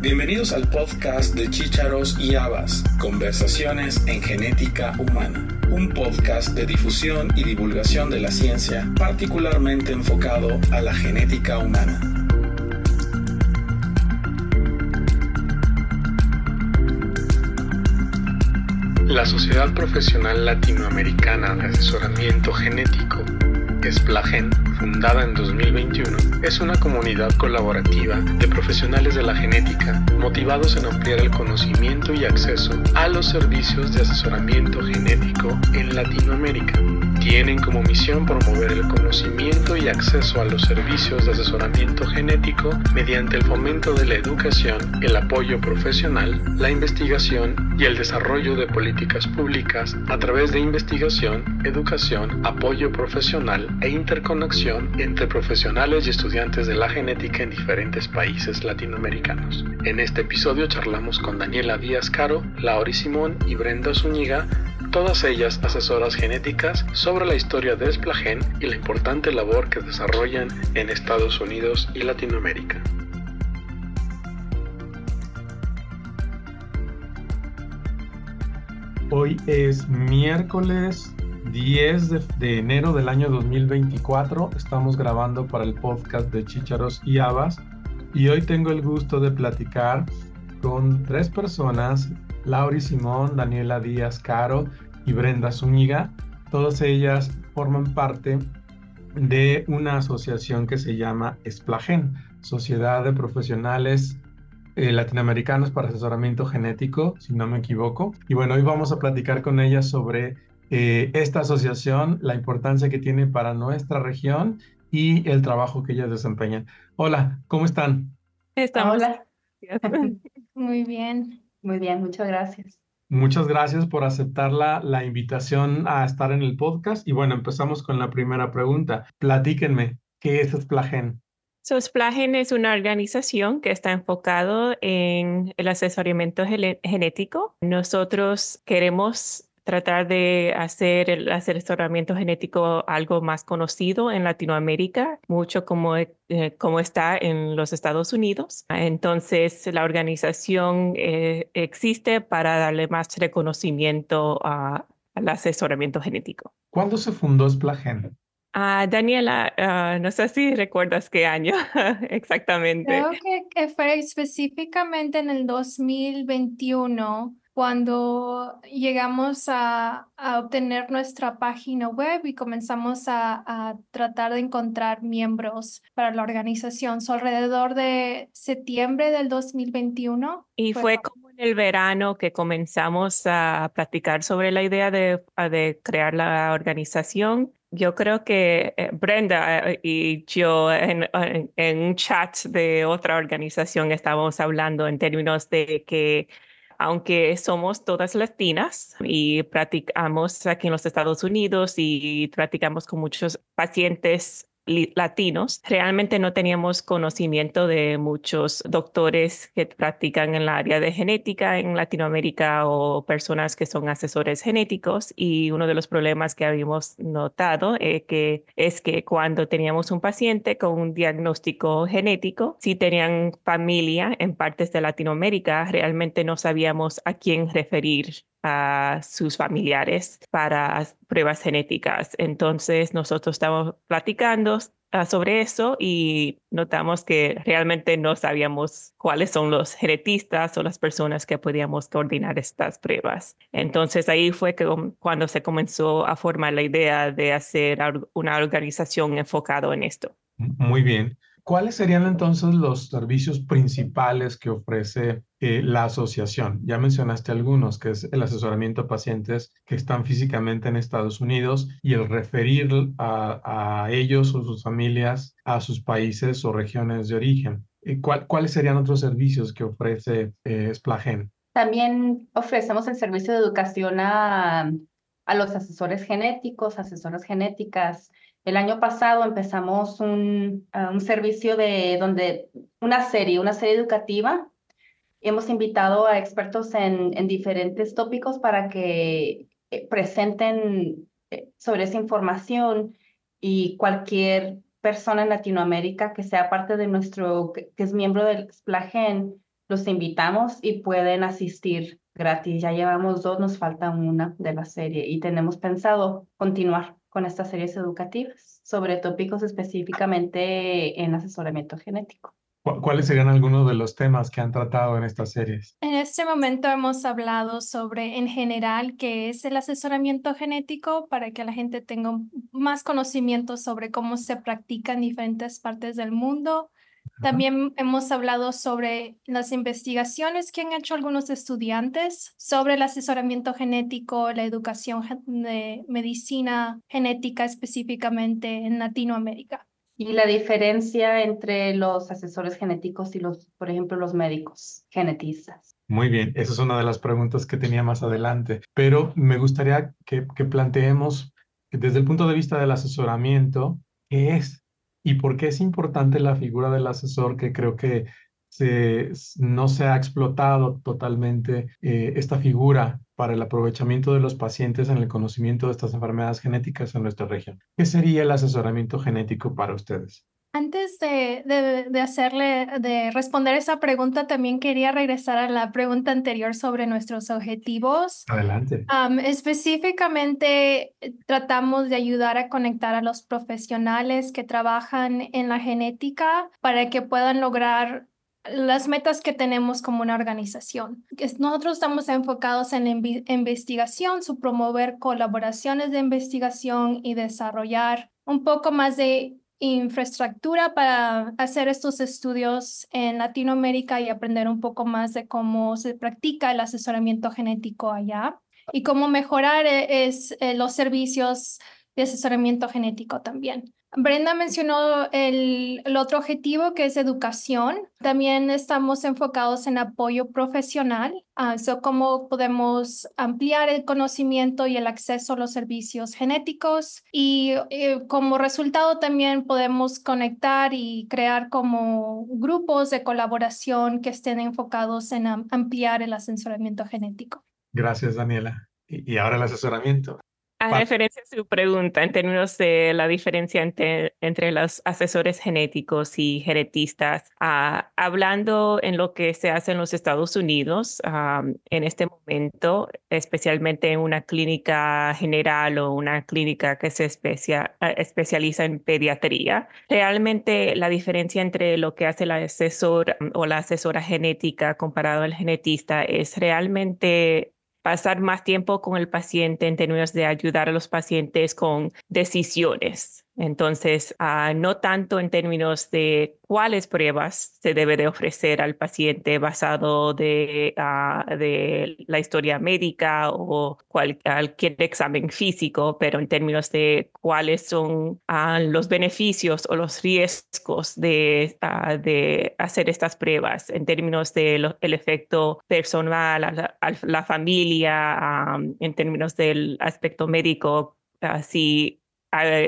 Bienvenidos al podcast de Chícharos y Habas, Conversaciones en Genética Humana, un podcast de difusión y divulgación de la ciencia particularmente enfocado a la genética humana. La Sociedad Profesional Latinoamericana de Asesoramiento Genético, SPLAGEN, fundada en 2021, es una comunidad colaborativa de profesionales de la genética motivados en ampliar el conocimiento y acceso a los servicios de asesoramiento genético en Latinoamérica. Tienen como misión promover el conocimiento y acceso a los servicios de asesoramiento genético mediante el fomento de la educación, el apoyo profesional, la investigación y el desarrollo de políticas públicas a través de investigación, educación, apoyo profesional e interconexión entre profesionales y estudiantes de la genética en diferentes países latinoamericanos. En este episodio charlamos con Daniela Díaz Caro, Lauri Simón y Brenda Zúñiga todas ellas asesoras genéticas, sobre la historia de Esplagen y la importante labor que desarrollan en Estados Unidos y Latinoamérica. Hoy es miércoles 10 de, de, enero del año 2024. Estamos grabando para el podcast de Chícharos y Habas. Y hoy tengo el gusto de platicar con tres personas Lauri Simón, Daniela Díaz Caro y Brenda Zúñiga. Todas ellas forman parte de una asociación que se llama Esplagen, Sociedad de Profesionales eh, Latinoamericanos para Asesoramiento Genético, si no me equivoco. Y bueno, hoy vamos a platicar con ellas sobre eh, esta asociación, la importancia que tiene para nuestra región y el trabajo que ellas desempeñan. Hola, ¿cómo están? Estamos. Hola. Muy bien. Muy bien, muchas gracias. Muchas gracias por aceptar la, la, invitación a estar en el podcast. Y bueno, empezamos con la primera pregunta. Platíquenme, ¿qué es Splagen? So, Splagen es una organización que está enfocado en el asesoramiento genético. Nosotros queremos tratar de hacer el asesoramiento genético algo más conocido en Latinoamérica, mucho como, eh, como está en los Estados Unidos. Entonces, la organización eh, existe para darle más reconocimiento a, al asesoramiento genético. ¿Cuándo se fundó Splagen? Uh, Daniela, uh, no sé si recuerdas qué año exactamente. Creo que, que fue específicamente en el 2021 cuando llegamos a, a, obtener nuestra página web y comenzamos a, a, tratar de encontrar miembros para la organización. So, alrededor de septiembre del 2021. Y fue, fue como en el verano que comenzamos a platicar sobre la idea de, de crear la organización. Yo creo que eh, Brenda eh, y yo en, en, en un chat de otra organización estábamos hablando en términos de que aunque somos todas latinas y practicamos aquí en los Estados Unidos y practicamos con muchos pacientes latinos, realmente no teníamos conocimiento de muchos doctores que practican en la área de genética en Latinoamérica o personas que son asesores genéticos y uno de los problemas que habíamos notado es que, es que cuando teníamos un paciente con un diagnóstico genético, si tenían familia en partes de Latinoamérica, realmente no sabíamos a quién referir a sus familiares para pruebas genéticas. Entonces nosotros estamos platicando uh, sobre eso y notamos que realmente no sabíamos cuáles son los genetistas o las personas que podíamos coordinar estas pruebas. Entonces ahí fue que, cuando se comenzó a formar la idea de hacer una organización enfocada en esto. Muy bien. ¿Cuáles serían entonces los servicios principales que ofrece eh, la asociación? Ya mencionaste algunos, que es el asesoramiento a pacientes que están físicamente en Estados Unidos y el referir a, ellos o sus familias a sus países o regiones de origen. Eh, ¿Cuál, ¿Cuáles serían otros servicios que ofrece eh, Splagen? También ofrecemos el servicio de educación a, a los asesores genéticos, asesoras genéticas, el año pasado empezamos un, uh, un, servicio de donde una serie, una serie educativa. Hemos invitado a expertos en, en diferentes tópicos para que eh, presenten eh, sobre esa información y cualquier persona en Latinoamérica que sea parte de nuestro, que es miembro del SPLAGEN, los invitamos y pueden asistir gratis. Ya llevamos dos, nos falta una de la serie y tenemos pensado continuar con estas series educativas sobre tópicos específicamente en asesoramiento genético. ¿Cuáles serían algunos de los temas que han tratado en estas series? En este momento hemos hablado sobre, en general, qué es el asesoramiento genético para que la gente tenga más conocimiento sobre cómo se practica en diferentes partes del mundo. También hemos hablado sobre las investigaciones que han hecho algunos estudiantes sobre el asesoramiento genético, la educación de medicina genética específicamente en Latinoamérica. Y la diferencia entre los asesores genéticos y los, por ejemplo, los médicos genetistas. Muy bien, esa es una de las preguntas que tenía más adelante, pero me gustaría que, que planteemos desde el punto de vista del asesoramiento, ¿qué es y por qué es importante la figura del asesor que creo que no se ha explotado totalmente eh, esta figura para el aprovechamiento de los pacientes en el conocimiento de estas enfermedades genéticas en nuestra región. ¿Qué sería el asesoramiento genético para ustedes? Antes de, de, hacerle, de responder esa pregunta, también quería regresar a la pregunta anterior sobre nuestros objetivos. Adelante. específicamente, eh, tratamos de ayudar a conectar a los profesionales que trabajan en la genética para que puedan lograr las metas que tenemos como una organización. Nosotros estamos enfocados en investigación, su promover colaboraciones de investigación y desarrollar un poco más de infraestructura para hacer estos estudios en Latinoamérica y aprender un poco más de cómo se practica el asesoramiento genético allá y cómo mejorar eh, es, eh, los servicios de asesoramiento genético también. Brenda mencionó el, otro objetivo que es educación. También estamos enfocados en apoyo profesional, uh, cómo podemos ampliar el conocimiento y el acceso a los servicios genéticos y eh, como resultado también podemos conectar y crear como grupos de colaboración que estén enfocados en ampliar el asesoramiento genético. Gracias, Daniela. y ahora el asesoramiento. A referencia a su pregunta en términos de la diferencia entre, entre los asesores genéticos y genetistas, ah, hablando en lo que se hace en los Estados Unidos ah, en este momento, especialmente en una clínica general o una clínica que se especia, ah, especializa en pediatría, realmente la diferencia entre lo que hace el asesor o la asesora genética comparado al genetista es realmente pasar más tiempo con el paciente en términos de ayudar a los pacientes con decisiones. Entonces, ah, no tanto en términos de cuáles pruebas se debe de ofrecer al paciente basado de, ah, de la historia médica o cualquier examen físico, pero en términos de cuáles son ah, los beneficios o los riesgos de, de hacer estas pruebas, en términos del efecto personal a la, familia, en términos del aspecto médico, si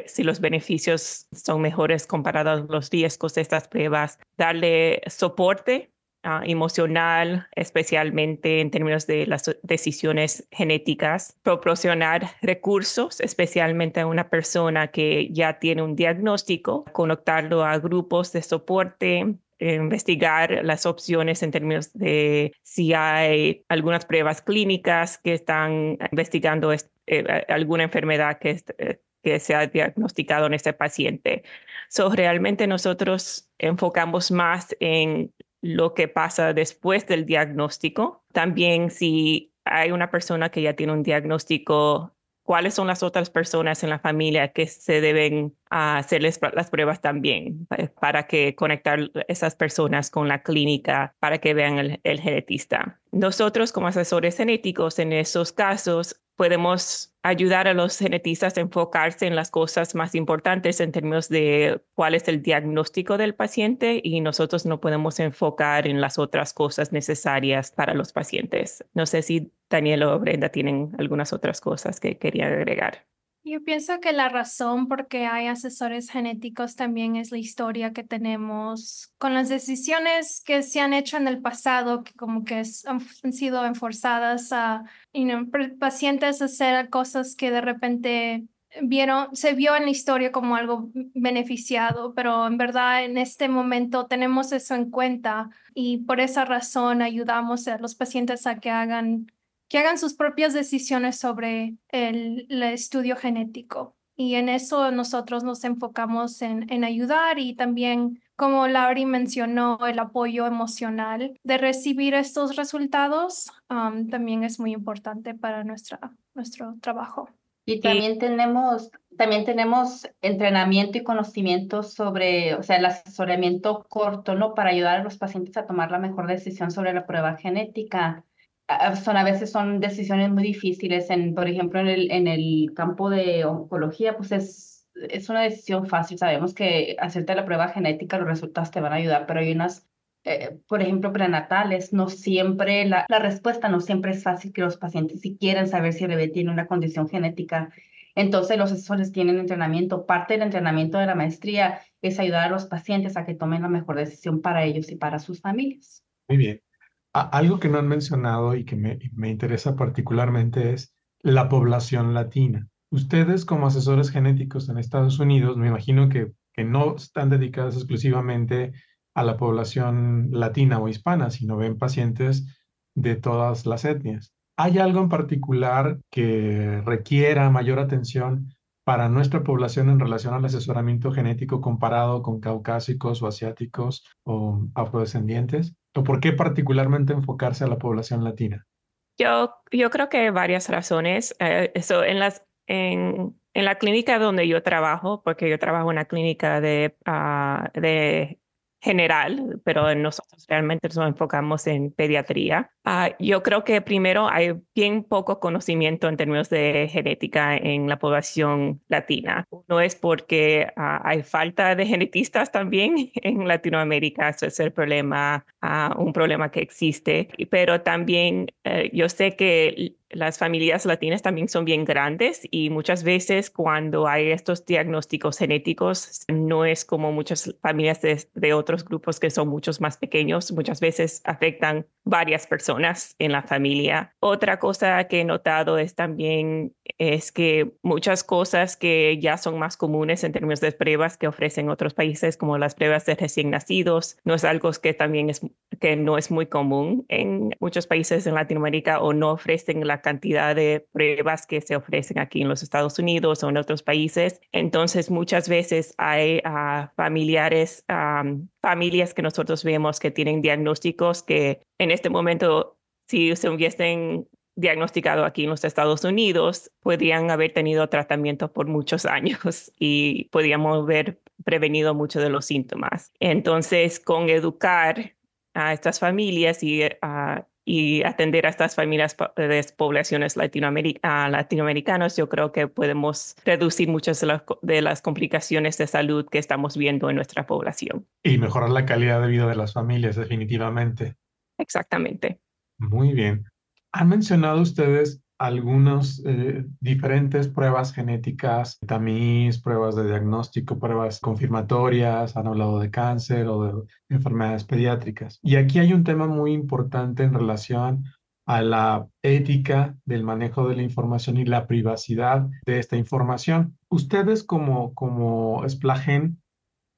si los beneficios son mejores comparados a los riesgos de estas pruebas, darle soporte ah, emocional, especialmente en términos de las decisiones genéticas, proporcionar recursos, especialmente a una persona que ya tiene un diagnóstico, conectarlo a grupos de soporte, investigar las opciones en términos de si hay algunas pruebas clínicas que están investigando eh, alguna enfermedad que eh, que se ha diagnosticado en este paciente. So, realmente nosotros enfocamos más en lo que pasa después del diagnóstico. También si hay una persona que ya tiene un diagnóstico, cuáles son las otras personas en la familia que se deben hacerles las pruebas también para que conectar esas personas con la clínica para que vean el, el genetista. Nosotros como asesores genéticos en esos casos podemos ayudar a los genetistas a enfocarse en las cosas más importantes en términos de cuál es el diagnóstico del paciente y nosotros no podemos enfocar en las otras cosas necesarias para los pacientes. No sé si Daniel o Brenda tienen algunas otras cosas que querían agregar. Yo pienso que la razón por qué hay asesores genéticos también es la historia que tenemos con las decisiones que se han hecho en el pasado, que como que han, sido enforzadas a pacientes a hacer cosas que de repente vieron, se vio en la historia como algo beneficiado, pero en verdad en este momento tenemos eso en cuenta y por esa razón ayudamos a los pacientes a que hagan, que hagan sus propias decisiones sobre el, el estudio genético. Y en eso nosotros nos enfocamos en, en ayudar y también, como Laurie mencionó, el apoyo emocional de recibir estos resultados um, también es muy importante para nuestra, nuestro trabajo. Y también tenemos, también tenemos entrenamiento y conocimiento sobre, o sea, el asesoramiento corto, ¿no? Para ayudar a los pacientes a tomar la mejor decisión sobre la prueba genética. Son, a veces son decisiones muy difíciles, en, por ejemplo, en el, en el campo de oncología, pues es, es una decisión fácil. Sabemos que hacerte la prueba genética, los resultados te van a ayudar, pero hay unas eh, por ejemplo, prenatales, no siempre, la, la, respuesta no siempre es fácil que los pacientes si quieren saber si el bebé tiene una condición genética. Entonces, los asesores tienen entrenamiento. Parte del entrenamiento de la maestría es ayudar a los pacientes a que tomen la mejor decisión para ellos y para sus familias. Muy bien. Algo que no han mencionado y que me, me interesa particularmente es la población latina. Ustedes como asesores genéticos en Estados Unidos, me imagino que, que no están dedicados exclusivamente a la población latina o hispana, sino ven pacientes de todas las etnias. ¿Hay algo en particular que requiera mayor atención para nuestra población en relación al asesoramiento genético comparado con caucásicos o asiáticos o afrodescendientes? ¿O por qué particularmente enfocarse a la población latina? Yo, yo creo que hay varias razones. Eh, eso, en, las, en, en, la clínica donde yo trabajo, porque yo trabajo en una clínica de, uh, de general, pero nosotros realmente nos enfocamos en pediatría. Uh, yo creo que primero hay bien poco conocimiento en términos de genética en la población latina. No es porque uh, hay falta de genetistas también en Latinoamérica, eso es problema, uh, un problema que existe, pero también eh, yo sé que las familias latinas también son bien grandes y muchas veces cuando hay estos diagnósticos genéticos no es como muchas familias de, de, otros grupos que son muchos más pequeños, muchas veces afectan varias personas en la familia. Otra cosa que he notado es también es que muchas cosas que ya son más comunes en términos de pruebas que ofrecen otros países como las pruebas de recién nacidos no es algo que también es que no es muy común en muchos países en Latinoamérica o no ofrecen la cantidad de pruebas que se ofrecen aquí en los Estados Unidos o en otros países. Entonces, muchas veces hay uh, familiares, um, familias que nosotros vemos que tienen diagnósticos que en este momento, si se hubiesen diagnosticado aquí en los Estados Unidos, podrían haber tenido tratamiento por muchos años y podríamos haber prevenido muchos de los síntomas. Entonces, con educar a estas familias y uh, y atender a estas familias de poblaciones latinoamericanas, yo creo que podemos reducir muchas de las, de las complicaciones de salud que estamos viendo en nuestra población. Y mejorar la calidad de vida de las familias, definitivamente. Exactamente. Muy bien. Han mencionado ustedes algunas eh, diferentes pruebas genéticas, tamiz, pruebas de diagnóstico, pruebas confirmatorias, han hablado de cáncer o de enfermedades pediátricas. Y aquí hay un tema muy importante en relación a la ética del manejo de la información y la privacidad de esta información. Ustedes como, como Splagen,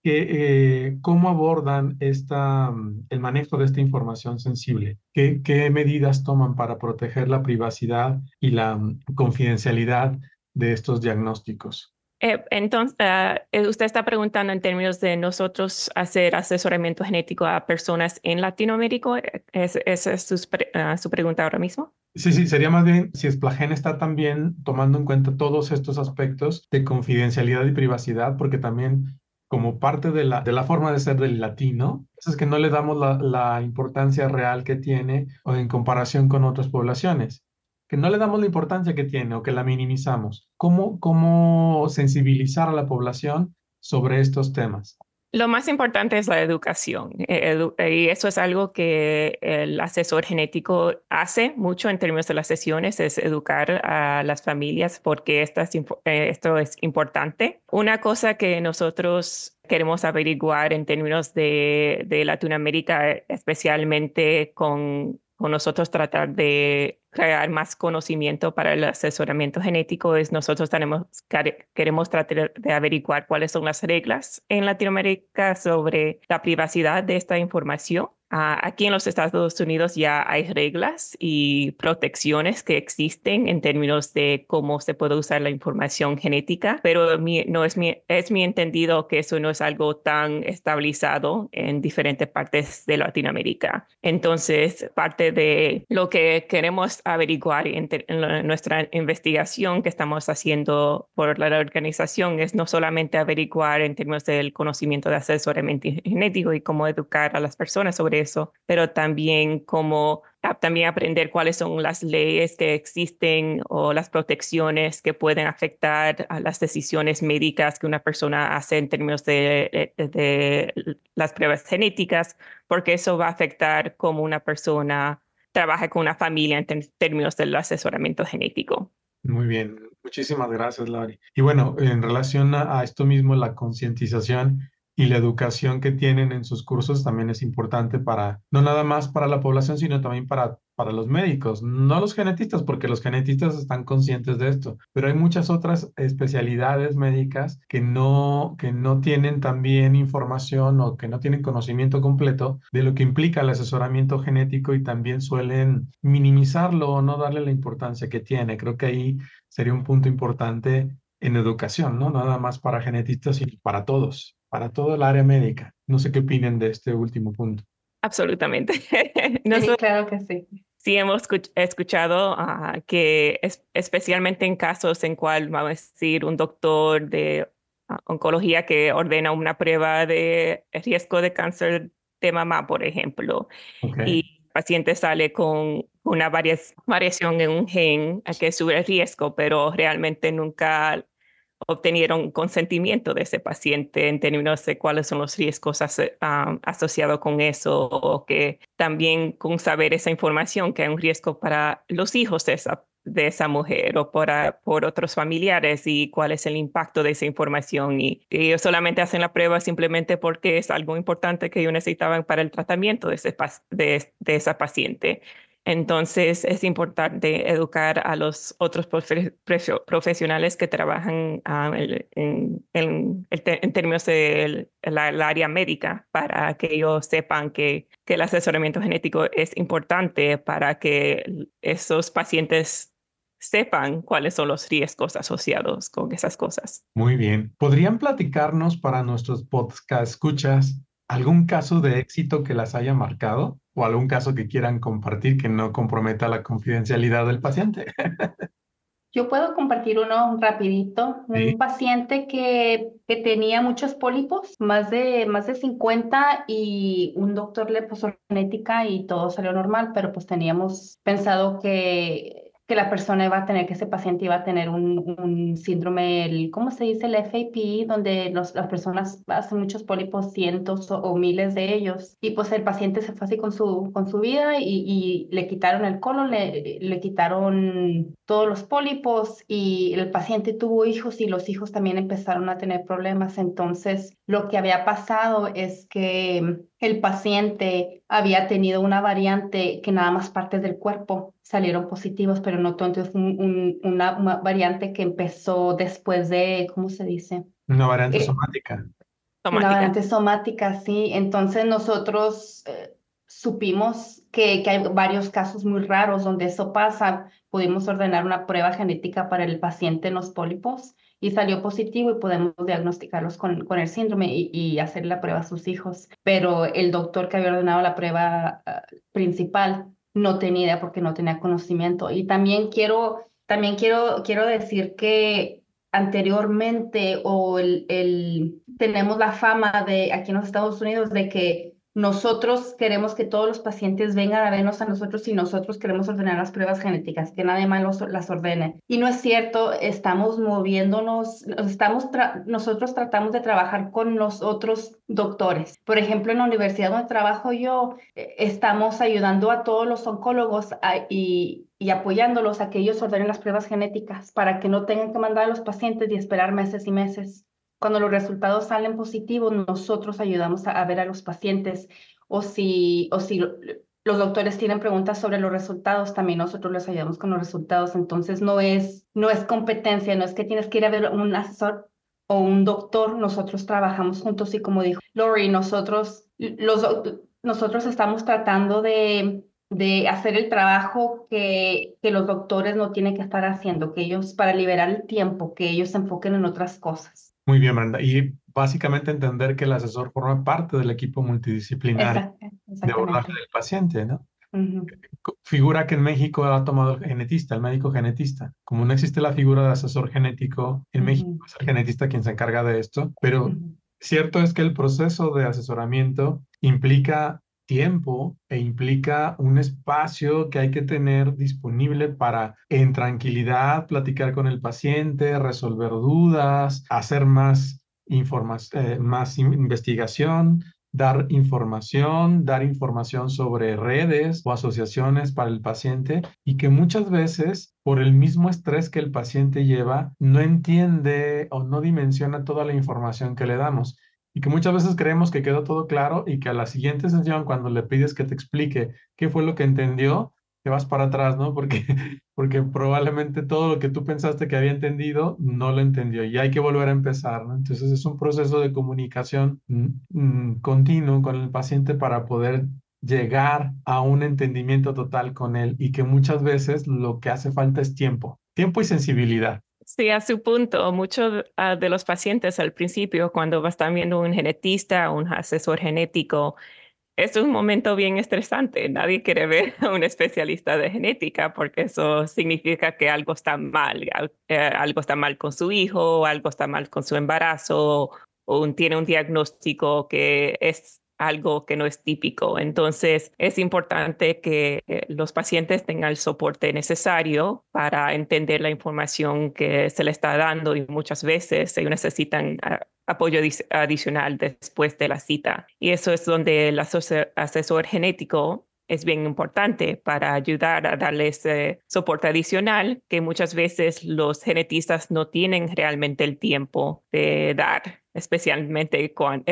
eh, ¿cómo abordan esta, mm, el manejo de esta información sensible? ¿Qué, ¿Qué, medidas toman para proteger la privacidad y la mm, confidencialidad de estos diagnósticos? Eh, entonces, uh, usted está preguntando en términos de nosotros hacer asesoramiento genético a personas en Latinoamérica. ¿Es, ¿Esa es su, uh, su, pregunta ahora mismo? Sí, sí, sería más bien si Splagen está también tomando en cuenta todos estos aspectos de confidencialidad y privacidad, porque también como parte de la, de la forma de ser del latino, es que no le damos la, la importancia real que tiene o en comparación con otras poblaciones, que no le damos la importancia que tiene o que la minimizamos. ¿Cómo, cómo sensibilizar a la población sobre estos temas? Lo más importante es la educación eh, y eso es algo que el asesor genético hace mucho en términos de las sesiones, es educar a las familias porque esto es, eh, esto es importante. Una cosa que nosotros queremos averiguar en términos de, de Latinoamérica, especialmente con con nosotros tratar de crear más conocimiento para el asesoramiento genético es nosotros tenemos, queremos tratar de averiguar cuáles son las reglas en Latinoamérica sobre la privacidad de esta información Ah, aquí en los Estados Unidos ya hay reglas y protecciones que existen en términos de cómo se puede usar la información genética, pero no es mi, es mi entendido que eso no es algo tan estabilizado en diferentes partes de Latinoamérica. Entonces, parte de lo que queremos averiguar en, nuestra investigación que estamos haciendo por la organización es no solamente averiguar en términos del conocimiento de asesoramiento genético y cómo educar a las personas sobre eso, pero también como también aprender cuáles son las leyes que existen o las protecciones que pueden afectar a las decisiones médicas que una persona hace en términos de, de, las pruebas genéticas, porque eso va a afectar cómo una persona trabaja con una familia en términos del asesoramiento genético. Muy bien, muchísimas gracias, Lauri. Y bueno, en relación a esto mismo, la concientización, y la educación que tienen en sus cursos también es importante para, no nada más para la población, sino también para, para los médicos, no los genetistas, porque los genetistas están conscientes de esto, pero hay muchas otras especialidades médicas que no, que no tienen también información o que no tienen conocimiento completo de lo que implica el asesoramiento genético y también suelen minimizarlo o no darle la importancia que tiene. Creo que ahí sería un punto importante en educación, ¿no? Nada más para genetistas, sino para todos para todo el área médica. No sé qué opinen de este último punto. Absolutamente. sí, claro que sí. Sí, hemos escuchado ah, que especialmente en casos en cual, vamos a decir, un doctor de ah, oncología que ordena una prueba de riesgo de cáncer de mamá, por ejemplo, y el paciente sale con una variación en un gen que sube el riesgo, pero realmente nunca obtenieron consentimiento de ese paciente en términos de cuáles son los riesgos asociados con eso, o que también con saber esa información que hay un riesgo para los hijos de esa, mujer o por, por otros familiares y cuál es el impacto de esa información. Y, ellos solamente hacen la prueba simplemente porque es algo importante que ellos necesitaban para el tratamiento de, ese, de, de esa paciente. Entonces es importante educar a los otros profesionales que trabajan ah, en, términos del área médica para que ellos sepan que, que el asesoramiento genético es importante para que esos pacientes sepan cuáles son los riesgos asociados con esas cosas. Muy bien. ¿Podrían platicarnos para nuestros podcast escuchas algún caso de éxito que las haya marcado? o algún caso que quieran compartir que no comprometa la confidencialidad del paciente. Yo puedo compartir uno rapidito. Un paciente que, que, tenía muchos pólipos, más de, más de 50, y un doctor le puso genética y todo salió normal, pero pues teníamos pensado que que la persona iba a tener, que ese paciente iba a tener un, un síndrome, el, ¿cómo se dice? El FAP, donde los, las personas hacen muchos pólipos, cientos o, miles de ellos. Y pues el paciente se fue así con su, con su vida y, y le quitaron el colon, le, le quitaron todos los pólipos y el paciente tuvo hijos y los hijos también empezaron a tener problemas. Entonces, lo que había pasado es que el paciente había tenido una variante que nada más partes del cuerpo salieron positivos, pero no todo. Entonces, una, variante que empezó después de, ¿cómo se dice? Una variante eh, somática. Una variante somática, sí. Entonces, nosotros eh, supimos que, que, hay varios casos muy raros donde eso pasa. Pudimos ordenar una prueba genética para el paciente en los pólipos y salió positivo y podemos diagnosticarlos con, con el síndrome y, hacer la prueba a sus hijos. Pero el doctor que había ordenado la prueba ah, principal no tenía porque no tenía conocimiento. Y también quiero, también quiero, quiero decir que anteriormente o el, el, tenemos la fama de aquí en los Estados Unidos de que nosotros queremos que todos los pacientes vengan a vernos a nosotros y nosotros queremos ordenar las pruebas genéticas, que nadie más las ordene. Y no es cierto, estamos moviéndonos, estamos nosotros tratamos de trabajar con los otros doctores. Por ejemplo, en la universidad donde trabajo yo, eh, estamos ayudando a todos los oncólogos y, y apoyándolos a que ellos ordenen las pruebas genéticas para que no tengan que mandar a los pacientes y esperar meses y meses. Cuando los resultados salen positivos, nosotros ayudamos a, ver a los pacientes o si, o si los doctores tienen preguntas sobre los resultados, también nosotros les ayudamos con los resultados. Entonces no es, no es competencia, no es que tienes que ir a ver un asesor o un doctor, nosotros trabajamos juntos y como dijo Lori, nosotros, los, nosotros estamos tratando de, de hacer el trabajo que, que los doctores no tienen que estar haciendo, que ellos, para liberar el tiempo, que ellos se enfoquen en otras cosas. Muy bien, Brenda. Y básicamente entender que el asesor forma parte del equipo multidisciplinario de abordaje del paciente, ¿no? Figura que en México ha tomado el genetista, el médico genetista. Como no existe la figura de asesor genético en México, es el genetista quien se encarga de esto, pero cierto es que el proceso de asesoramiento implica tiempo e implica un espacio que hay que tener disponible para en tranquilidad platicar con el paciente, resolver dudas, hacer más, eh, más investigación, dar información, dar información sobre redes o asociaciones para el paciente y que muchas veces por el mismo estrés que el paciente lleva no entiende o no dimensiona toda la información que le damos y que muchas veces creemos que quedó todo claro y que a la siguiente sesión cuando le pides que te explique qué fue lo que entendió, te vas para atrás, ¿no? Porque, porque probablemente todo lo que tú pensaste que había entendido no lo entendió y hay que volver a empezar, ¿no? Entonces es un proceso de comunicación mm, mm, continuo con el paciente para poder llegar a un entendimiento total con él y que muchas veces lo que hace falta es tiempo, tiempo y sensibilidad. Sí, a su punto, muchos ah, de los pacientes al principio, cuando están viendo un genetista, un asesor genético, es un momento bien estresante. Nadie quiere ver a un especialista de genética porque eso significa que algo está mal, eh, algo está mal con su hijo, algo está mal con su embarazo, o tiene un diagnóstico que es algo que no es típico. Entonces, es importante que eh, los pacientes tengan el soporte necesario para entender la información que se le está dando y muchas veces ellos necesitan ah, apoyo adicional después de la cita. Y eso es donde el asesor genético es bien importante para ayudar a darle ese soporte adicional que muchas veces los genetistas no tienen realmente el tiempo de dar especialmente con...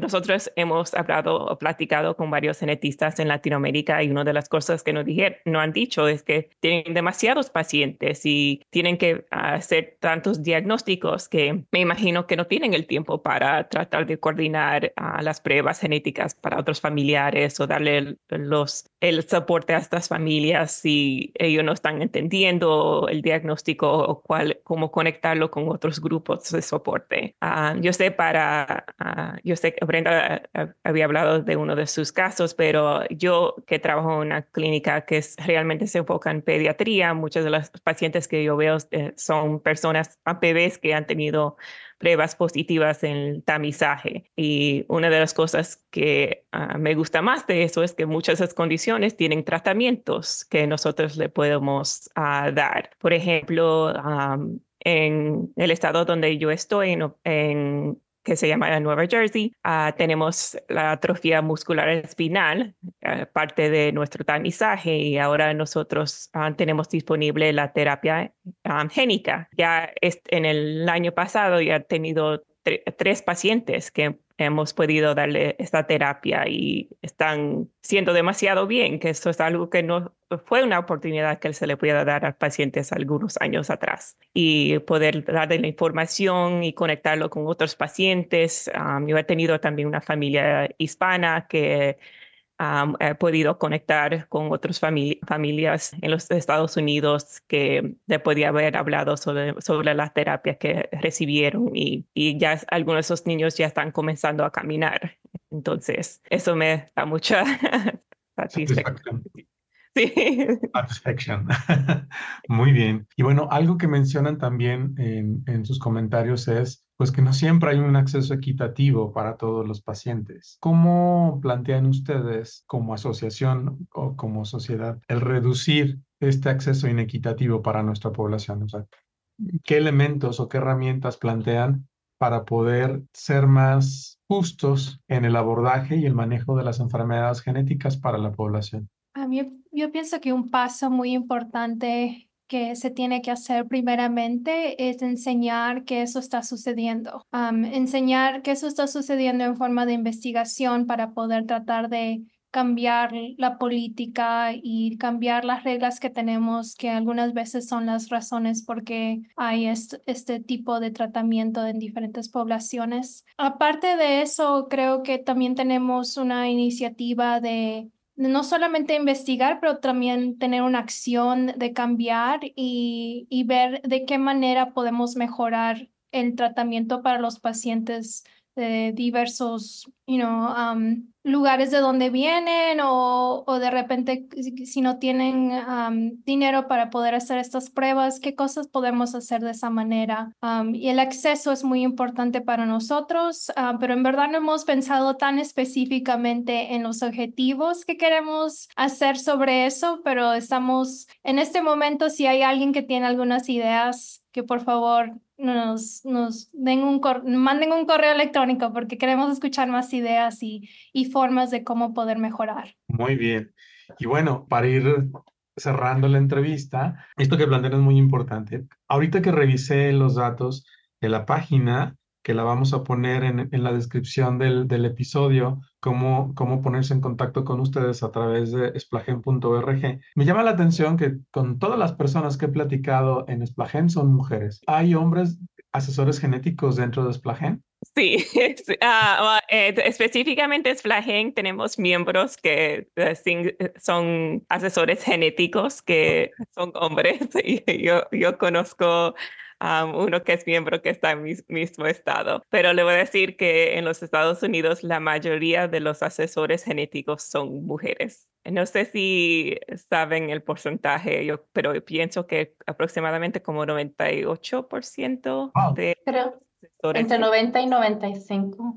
nosotros hemos hablado o platicado con varios genetistas en Latinoamérica y una de las cosas que nos, dijeron, no han dicho es que tienen demasiados pacientes y tienen que hacer tantos diagnósticos que me imagino que no tienen el tiempo para tratar de coordinar las pruebas genéticas para otros familiares o darle los, el soporte a estas familias si ellos no están entendiendo el diagnóstico o cuál, cómo conectarlo con otros grupos de soporte. Ah, yo sé para, ah, yo sé que Brenda ah, había hablado de uno de sus casos, pero yo que trabajo en una clínica que es, realmente se enfoca en pediatría, muchos de los pacientes que yo veo eh, son personas, bebés que han tenido pruebas positivas en el tamizaje. Y una de las cosas que me gusta más de eso es que muchas de esas condiciones tienen tratamientos que nosotros le podemos dar. Por ejemplo, en el estado donde yo estoy, en, que se llama Nueva Jersey, ah, tenemos la atrofia muscular espinal, ah, parte de nuestro tamizaje, y ahora nosotros ah, tenemos disponible la terapia génica. Ya en el año pasado ya he tenido tres pacientes que hemos podido darle esta terapia y están siendo demasiado bien, que esto es algo que no fue una oportunidad que se le pudiera dar a pacientes algunos años atrás y poder darle la información y conectarlo con otros pacientes. yo he tenido también una familia hispana que he podido conectar con otras familias en los Estados Unidos que le podía haber hablado sobre, sobre las terapias que recibieron y, y, ya algunos de esos niños ya están comenzando a caminar. Entonces, eso me da mucha satisfacción. Sí. Satisfaction. Muy bien. Y bueno, algo que mencionan también en, en sus comentarios es pues que no siempre hay un acceso equitativo para todos los pacientes. ¿Cómo plantean ustedes como asociación o como sociedad el reducir este acceso inequitativo para nuestra población? O sea, ¿qué elementos o qué herramientas plantean para poder ser más justos en el abordaje y el manejo de las enfermedades genéticas para la población? A mí, yo pienso que un paso muy importante que se tiene que hacer primeramente es enseñar que eso está sucediendo, enseñar que eso está sucediendo en forma de investigación para poder tratar de cambiar la política y cambiar las reglas que tenemos, que algunas veces son las razones por qué hay este, este tipo de tratamiento en diferentes poblaciones. Aparte de eso, creo que también tenemos una iniciativa de no solamente investigar, pero también tener una acción de cambiar y, y ver de qué manera podemos mejorar el tratamiento para los pacientes de diversos you know, um, lugares de donde vienen o, o de repente si no tienen um, dinero para poder hacer estas pruebas, qué cosas podemos hacer de esa manera. Um, y el acceso es muy importante para nosotros, uh, pero en verdad no hemos pensado tan específicamente en los objetivos que queremos hacer sobre eso, pero estamos en este momento, si hay alguien que tiene algunas ideas, que por favor nos, nos den un manden un correo electrónico porque queremos escuchar más ideas y, y formas de cómo poder mejorar. Muy bien. Y bueno, para ir cerrando la entrevista, esto que plantean es muy importante. Ahorita que revisé los datos de la página, que la vamos a poner en, en la descripción del, del episodio, cómo, cómo ponerse en contacto con ustedes a través de splagen.org. Me llama la atención que con todas las personas que he platicado en Splagen son mujeres. ¿Hay hombres asesores genéticos dentro de Splagen? Sí, uh, eh, específicamente Splagen tenemos miembros que uh, son asesores genéticos que son hombres y yo, yo conozco uno que es miembro que está en mi mismo estado. Pero le voy a decir que en los Estados Unidos la mayoría de los asesores genéticos son mujeres. No sé si saben el porcentaje, yo, pero pienso que aproximadamente como 98% de asesores entre 90 y 95.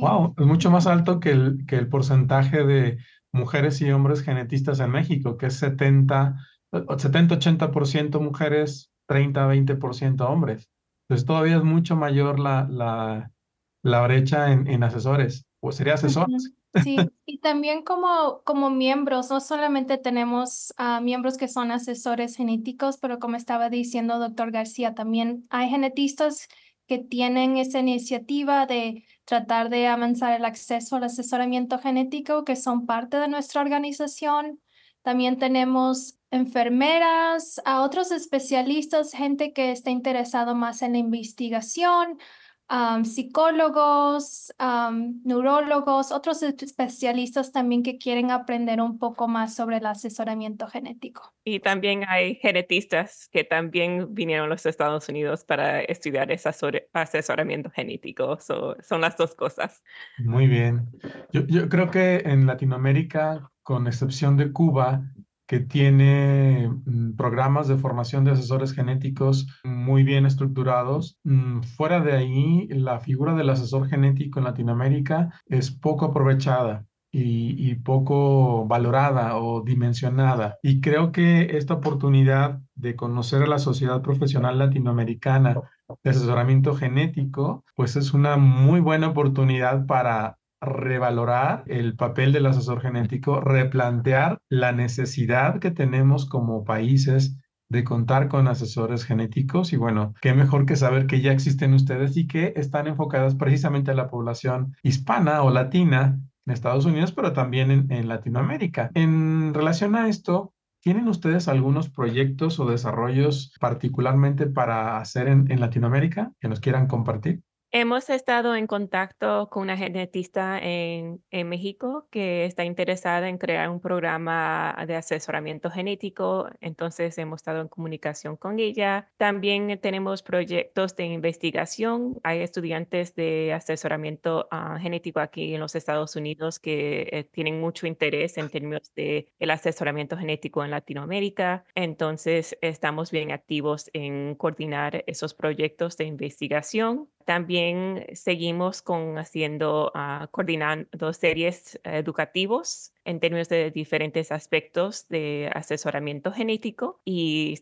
Wow, es mucho más alto que el, que el porcentaje de mujeres y hombres genetistas en México, que es 70, 70-80% mujeres, 30-20% hombres. Entonces todavía es mucho mayor la, la, la brecha en, en, asesores, o sería asesores. Sí, y también como, como miembros, no solamente tenemos uh, miembros que son asesores genéticos, pero como estaba diciendo doctor García, también hay genetistas que tienen esa iniciativa de tratar de avanzar el acceso al asesoramiento genético, que son parte de nuestra organización. También tenemos enfermeras, a otros especialistas, gente que está interesado más en la investigación, psicólogos, neurólogos, otros especialistas también que quieren aprender un poco más sobre el asesoramiento genético. Y también hay genetistas que también vinieron a los Estados Unidos para estudiar ese asesoramiento genético. son las dos cosas. Muy bien. Yo, yo creo que en Latinoamérica, con excepción de Cuba, que tiene mm, programas de formación de asesores genéticos muy bien estructurados. Mm, fuera de ahí, la figura del asesor genético en Latinoamérica es poco aprovechada. Y, poco valorada o dimensionada. Y creo que esta oportunidad de conocer a la sociedad profesional latinoamericana de asesoramiento genético, pues es una muy buena oportunidad para revalorar el papel del asesor genético, replantear la necesidad que tenemos como países de contar con asesores genéticos y bueno, qué mejor que saber que ya existen ustedes y que están enfocadas precisamente a la población hispana o latina en Estados Unidos, pero también en, Latinoamérica. En relación a esto, ¿tienen ustedes algunos proyectos o desarrollos particularmente para hacer en Latinoamérica que nos quieran compartir? Hemos estado en contacto con una genetista en, México que está interesada en crear un programa de asesoramiento genético, entonces hemos estado en comunicación con ella. También tenemos proyectos de investigación. Hay estudiantes de asesoramiento uh, genético aquí en los Estados Unidos que eh, tienen mucho interés en términos de asesoramiento genético en Latinoamérica, entonces estamos bien activos en coordinar esos proyectos de investigación. También seguimos con haciendo, uh, coordinando series educativos en términos de diferentes aspectos de asesoramiento genético y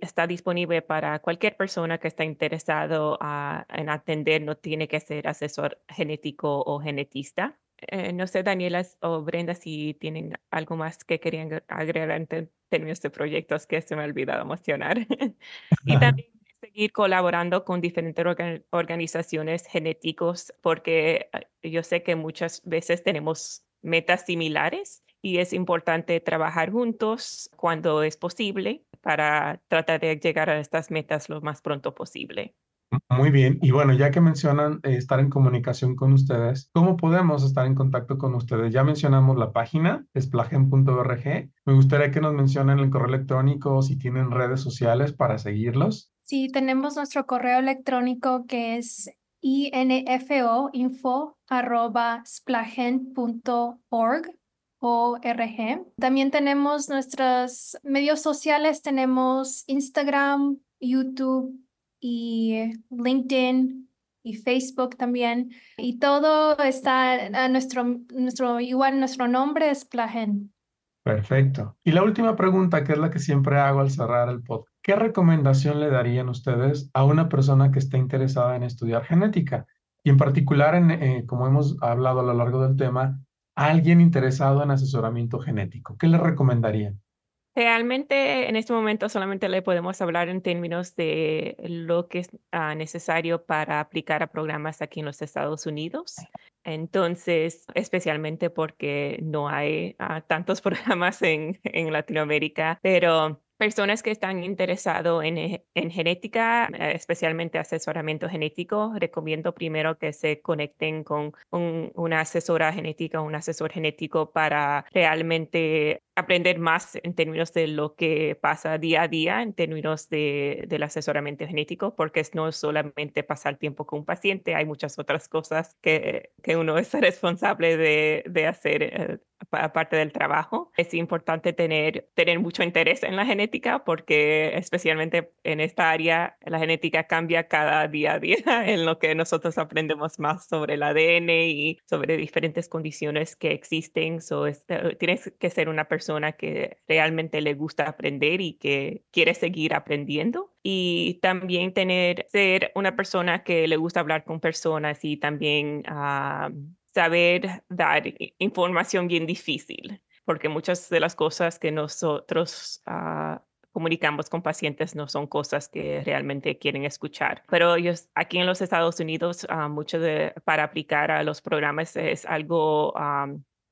está disponible para cualquier persona que está interesado uh, en atender, no tiene que ser asesor genético o genetista. Eh, no sé, Daniela o Brenda, si tienen algo más que querían agregar en términos de proyectos que se me ha olvidado mencionar. y también seguir colaborando con diferentes organizaciones genéticos porque ah, yo sé que muchas veces tenemos metas similares y es importante trabajar juntos cuando es posible para tratar de llegar a estas metas lo más pronto posible. Muy bien. Y bueno, ya que mencionan eh, estar en comunicación con ustedes, ¿cómo podemos estar en contacto con ustedes? Ya mencionamos la página, esplagen.org. Me gustaría que nos mencionen el correo electrónico, si tienen redes sociales para seguirlos. Sí, tenemos nuestro correo electrónico que es info, info arroba splagen.org. También tenemos nuestros medios sociales, tenemos Instagram, YouTube, y LinkedIn y Facebook también. Y todo está a nuestro, nuestro, igual nuestro nombre es Plagen. Perfecto. Y la última pregunta, que es la que siempre hago al cerrar el podcast. ¿Qué recomendación le darían ustedes a una persona que esté interesada en estudiar genética? Y en particular, en, eh, como hemos hablado a lo largo del tema, a alguien interesado en asesoramiento genético. ¿Qué le recomendarían? Realmente en este momento solamente le podemos hablar en términos de lo que es ah, necesario para aplicar a programas aquí en los Estados Unidos. Entonces, especialmente porque no hay ah, tantos programas en, en Latinoamérica, pero personas que están interesados en, eh, en, genética, especialmente asesoramiento genético, recomiendo primero que se conecten con una asesora genética o un asesor genético para realmente aprender más en términos de lo que pasa día a día en términos de, del asesoramiento genético, porque no es solamente pasar tiempo con un paciente, hay muchas otras cosas que, que uno es responsable de, de hacer eh, aparte del trabajo. Es importante tener, tener mucho interés en la genética porque especialmente en esta área la genética cambia cada día a día en lo que nosotros aprendemos más sobre el ADN y sobre diferentes condiciones que existen. So, eh, tienes que ser una persona que realmente le gusta aprender y que quiere seguir aprendiendo. Y también tener, ser una persona que le gusta hablar con personas y también ah, saber dar información bien difícil, porque muchas de las cosas que nosotros ah, comunicamos con pacientes no son cosas que realmente quieren escuchar. Pero ellos aquí en los Estados Unidos, uh, mucho de, para aplicar a los programas es algo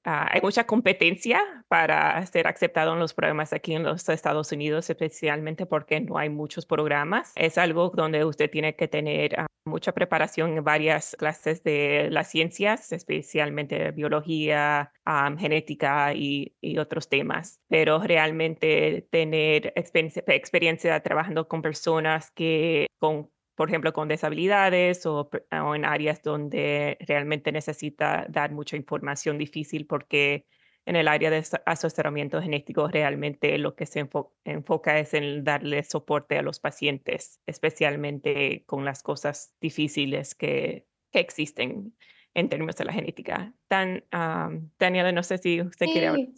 Ah, hay mucha competencia para ser aceptado en los programas aquí en los Estados Unidos, especialmente porque no hay muchos programas. Es algo donde usted tiene que tener ah, mucha preparación en varias clases de las ciencias, especialmente biología, ah, genética y, y, otros temas. Pero realmente tener experiencia, experiencia trabajando con personas que con por ejemplo, con disabilidades o, en áreas donde realmente necesita dar mucha información difícil porque en el área de asesoramiento genético realmente lo que se enfoca es en darle soporte a los pacientes, especialmente con las cosas difíciles que, que existen en términos de la genética. Tan, Daniela, no sé si usted quiere hablar.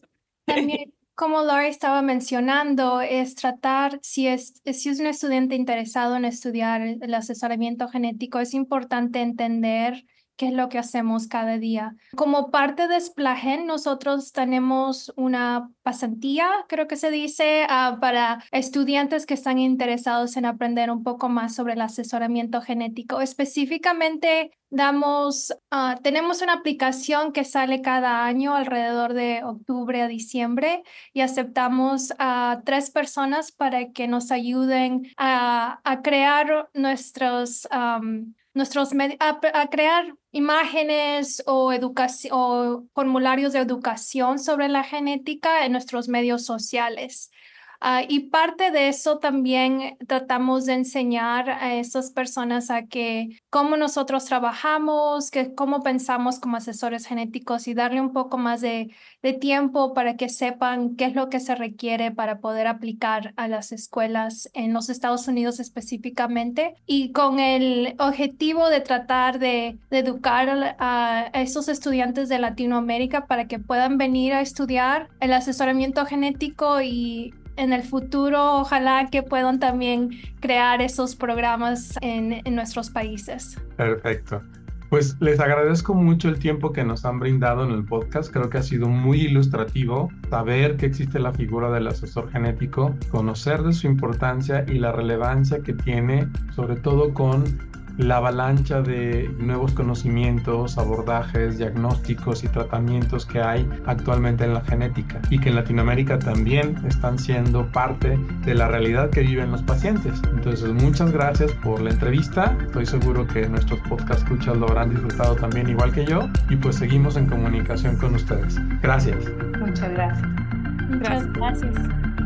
Como Laura estaba mencionando, es tratar, si es, si es un estudiante interesado en estudiar el asesoramiento genético, es importante entender qué es lo que hacemos cada día. Como parte de Splagen, nosotros tenemos una pasantía, creo que se dice, uh, para estudiantes que están interesados en aprender un poco más sobre el asesoramiento genético. Específicamente, damos, uh, tenemos una aplicación que sale cada año alrededor de octubre a diciembre y aceptamos a tres personas para que nos ayuden a, a crear nuestros... Um, nuestros a, a, crear imágenes o, o formularios de educación sobre la genética en nuestros medios sociales. Ah, y parte de eso también tratamos de enseñar a esas personas a que cómo nosotros trabajamos, que cómo pensamos como asesores genéticos y darle un poco más de, de tiempo para que sepan qué es lo que se requiere para poder aplicar a las escuelas en los Estados Unidos específicamente. Y con el objetivo de tratar de, de educar a, a esos estudiantes de Latinoamérica para que puedan venir a estudiar el asesoramiento genético y en el futuro ojalá que puedan también crear esos programas en, nuestros países. Perfecto. Pues les agradezco mucho el tiempo que nos han brindado en el podcast. Creo que ha sido muy ilustrativo saber que existe la figura del asesor genético, conocer de su importancia y la relevancia que tiene, sobre todo con la avalancha de nuevos conocimientos, abordajes, diagnósticos y tratamientos que hay actualmente en la genética y que en Latinoamérica también están siendo parte de la realidad que viven los pacientes. Entonces, muchas gracias por la entrevista. Estoy seguro que nuestros podcast escuchas lo habrán disfrutado también igual que yo y pues seguimos en comunicación con ustedes. Gracias. Muchas gracias. Muchas gracias.